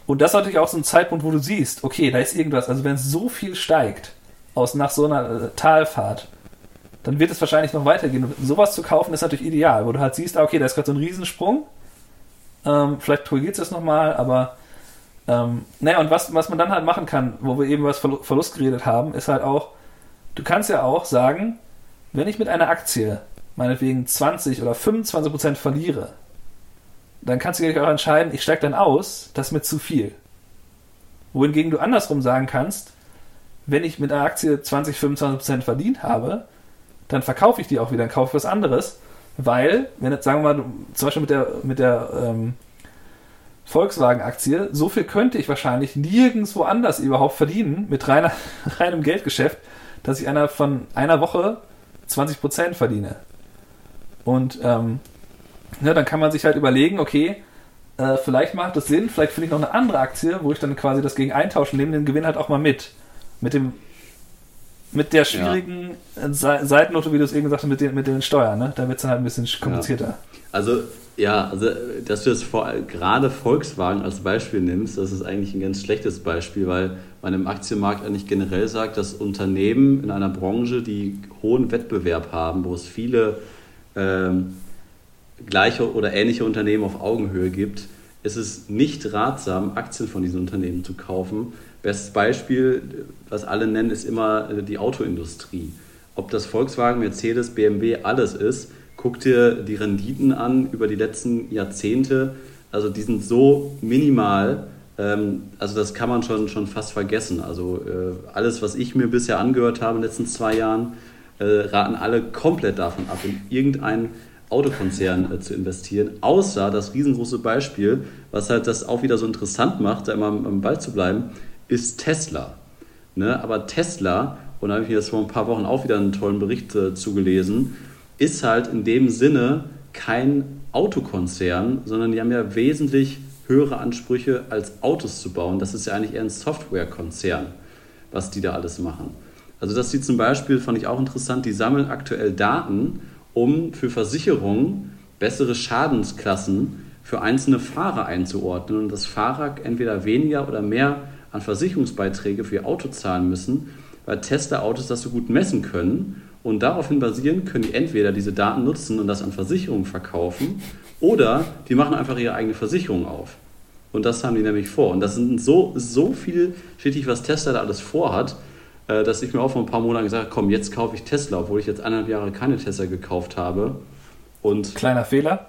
Und das ist natürlich auch so ein Zeitpunkt, wo du siehst, okay, da ist irgendwas. Also wenn es so viel steigt aus nach so einer äh, Talfahrt, dann wird es wahrscheinlich noch weitergehen. Und sowas zu kaufen ist natürlich ideal, wo du halt siehst, ah, okay, da ist gerade so ein Riesensprung. Ähm, vielleicht korrigiert es nochmal, aber ähm, naja, und was, was man dann halt machen kann, wo wir eben was Verlust geredet haben, ist halt auch, du kannst ja auch sagen, wenn ich mit einer Aktie meinetwegen 20 oder 25 Prozent verliere, dann kannst du dir auch entscheiden, ich steige dann aus, das ist mir zu viel. Wohingegen du andersrum sagen kannst, wenn ich mit einer Aktie 20, 25 Prozent verdient habe, dann verkaufe ich die auch wieder, dann kaufe ich was anderes, weil, wenn jetzt sagen wir mal, zum Beispiel mit der, mit der ähm, Volkswagen-Aktie, so viel könnte ich wahrscheinlich nirgendwo anders überhaupt verdienen mit reiner, reinem Geldgeschäft, dass ich einer von einer Woche 20% verdiene. Und ähm, ja, dann kann man sich halt überlegen, okay, äh, vielleicht macht es Sinn, vielleicht finde ich noch eine andere Aktie, wo ich dann quasi das gegen eintauschen, nehme den Gewinn halt auch mal mit. Mit dem mit der schwierigen ja. Seitennote, wie du es eben gesagt hast, mit den, mit den Steuern, ne? Da wird es dann halt ein bisschen komplizierter. Ja. Also, ja, also, dass du das vor, gerade Volkswagen als Beispiel nimmst, das ist eigentlich ein ganz schlechtes Beispiel, weil man im Aktienmarkt eigentlich generell sagt, dass Unternehmen in einer Branche, die hohen Wettbewerb haben, wo es viele ähm, gleiche oder ähnliche Unternehmen auf Augenhöhe gibt, ist es nicht ratsam, Aktien von diesen Unternehmen zu kaufen. Bestes Beispiel, was alle nennen, ist immer äh, die Autoindustrie. Ob das Volkswagen, Mercedes, BMW alles ist, guck dir die Renditen an über die letzten Jahrzehnte. Also die sind so minimal, ähm, also das kann man schon, schon fast vergessen. Also äh, alles, was ich mir bisher angehört habe in den letzten zwei Jahren, raten alle komplett davon ab, in irgendeinen Autokonzern äh, zu investieren, außer das riesengroße Beispiel, was halt das auch wieder so interessant macht, da immer am, am Ball zu bleiben, ist Tesla. Ne? Aber Tesla, und da habe ich mir jetzt vor ein paar Wochen auch wieder einen tollen Bericht äh, zugelesen, ist halt in dem Sinne kein Autokonzern, sondern die haben ja wesentlich höhere Ansprüche als Autos zu bauen. Das ist ja eigentlich eher ein Softwarekonzern, was die da alles machen. Also das sieht zum Beispiel, fand ich auch interessant, die sammeln aktuell Daten, um für Versicherungen bessere Schadensklassen für einzelne Fahrer einzuordnen und dass Fahrer entweder weniger oder mehr an Versicherungsbeiträge für ihr Auto zahlen müssen, weil Tesla-Autos das so gut messen können und daraufhin basieren können die entweder diese Daten nutzen und das an Versicherungen verkaufen oder die machen einfach ihre eigene Versicherung auf. Und das haben die nämlich vor. Und das sind so, so vielschichtig, was Tesla da alles vorhat, dass ich mir auch vor ein paar Monaten gesagt habe, komm, jetzt kaufe ich Tesla, obwohl ich jetzt eineinhalb Jahre keine Tesla gekauft habe. Und Kleiner Fehler?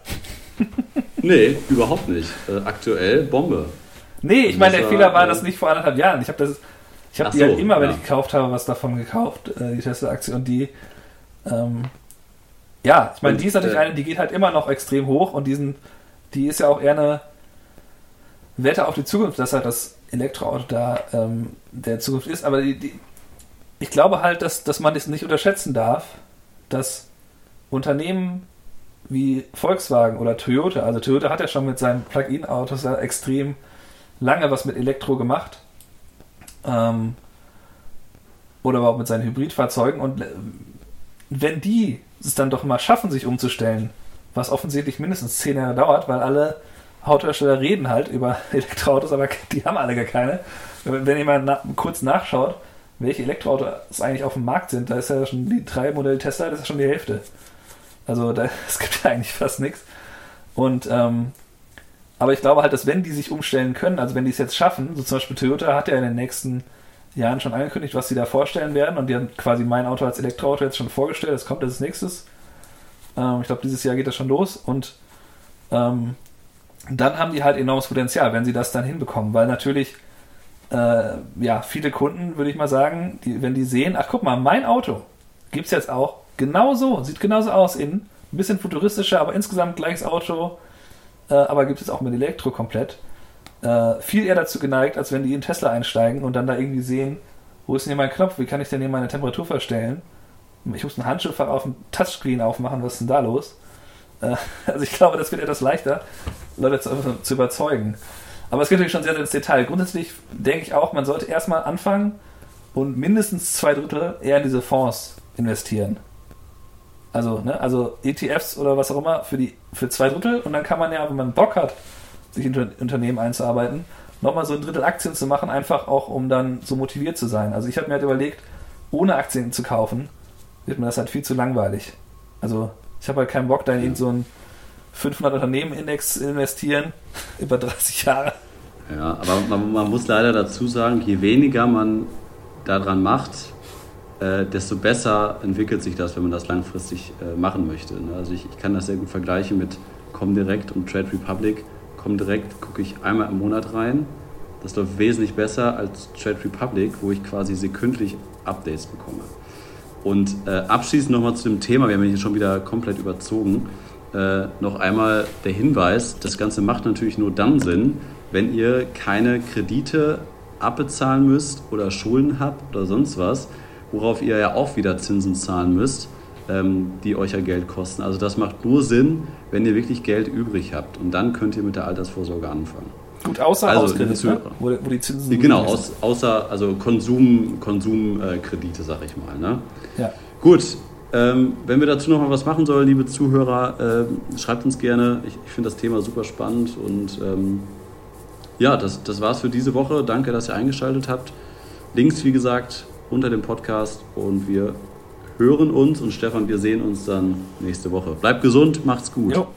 nee, überhaupt nicht. Äh, aktuell Bombe. Nee, ich meine, der Fehler war das nicht vor anderthalb Jahren. Ich habe das, ich habe die so, halt immer, wenn ja. ich gekauft habe, was davon gekauft, äh, die Tesla-Aktie. Und die, ähm, ja, ich meine, Und, die ist natürlich äh, eine, die geht halt immer noch extrem hoch und diesen, die ist ja auch eher eine Wette auf die Zukunft, dass halt das Elektroauto da ähm, der Zukunft ist. Aber die, die, ich glaube halt, dass, dass man das nicht unterschätzen darf, dass Unternehmen wie Volkswagen oder Toyota, also Toyota hat ja schon mit seinen Plug-in-Autos extrem lange was mit Elektro gemacht. Ähm, oder überhaupt mit seinen Hybridfahrzeugen. Und äh, wenn die es dann doch mal schaffen, sich umzustellen, was offensichtlich mindestens zehn Jahre dauert, weil alle Autohersteller reden halt über Elektroautos, aber die haben alle gar keine. Wenn mal na kurz nachschaut, welche Elektroautos eigentlich auf dem Markt sind, da ist ja schon die drei Modell Tesla, das ist ja schon die Hälfte. Also da, es gibt ja eigentlich fast nichts. Und ähm, aber ich glaube halt, dass wenn die sich umstellen können, also wenn die es jetzt schaffen, so zum Beispiel Toyota hat ja in den nächsten Jahren schon angekündigt, was sie da vorstellen werden und die haben quasi mein Auto als Elektroauto jetzt schon vorgestellt, das kommt als nächstes. Ähm, ich glaube, dieses Jahr geht das schon los und ähm, dann haben die halt enormes Potenzial, wenn sie das dann hinbekommen, weil natürlich äh, ja, viele Kunden, würde ich mal sagen, die, wenn die sehen, ach guck mal, mein Auto gibt es jetzt auch genauso, sieht genauso aus innen, ein bisschen futuristischer, aber insgesamt gleiches Auto, äh, aber gibt es auch mit Elektro komplett. Äh, viel eher dazu geneigt, als wenn die in Tesla einsteigen und dann da irgendwie sehen, wo ist denn hier mein Knopf, wie kann ich denn hier meine Temperatur verstellen? Ich muss ein Handschuhfach auf dem Touchscreen aufmachen, was ist denn da los? Äh, also ich glaube, das wird etwas leichter, Leute zu, zu überzeugen. Aber es geht natürlich schon sehr, sehr ins Detail. Grundsätzlich denke ich auch, man sollte erstmal anfangen und mindestens zwei Drittel eher in diese Fonds investieren. Also, ne, also ETFs oder was auch immer für die für zwei Drittel und dann kann man ja, wenn man Bock hat, sich in Unternehmen einzuarbeiten, nochmal so ein Drittel Aktien zu machen, einfach auch um dann so motiviert zu sein. Also ich habe mir halt überlegt, ohne Aktien zu kaufen, wird mir das halt viel zu langweilig. Also ich habe halt keinen Bock, da in irgend so einen 500 Unternehmen Index investieren über 30 Jahre. Ja, aber man, man, muss leider dazu sagen, je weniger man daran macht, äh, desto besser entwickelt sich das, wenn man das langfristig äh, machen möchte. Ne? Also ich, ich, kann das sehr gut vergleichen mit Comdirect und Trade Republic. Comdirect gucke ich einmal im Monat rein. Das läuft wesentlich besser als Trade Republic, wo ich quasi sekündlich Updates bekomme. Und äh, abschließend nochmal zu dem Thema, wir haben hier schon wieder komplett überzogen. Äh, noch einmal der Hinweis, das Ganze macht natürlich nur dann Sinn, wenn ihr keine Kredite abbezahlen müsst oder Schulden habt oder sonst was, worauf ihr ja auch wieder Zinsen zahlen müsst, ähm, die euch ja Geld kosten. Also das macht nur Sinn, wenn ihr wirklich Geld übrig habt und dann könnt ihr mit der Altersvorsorge anfangen. Gut, außer Also, Hauskredit, ne? wo, wo die Zinsen... Genau, aus, außer also Konsum, Konsumkredite, sag ich mal. Ne? Ja. Gut, ähm, wenn wir dazu noch mal was machen sollen, liebe Zuhörer, ähm, schreibt uns gerne. Ich, ich finde das Thema super spannend und ähm, ja, das, das war's für diese Woche. Danke, dass ihr eingeschaltet habt. Links, wie gesagt, unter dem Podcast und wir hören uns und Stefan, wir sehen uns dann nächste Woche. Bleibt gesund, macht's gut. Jo.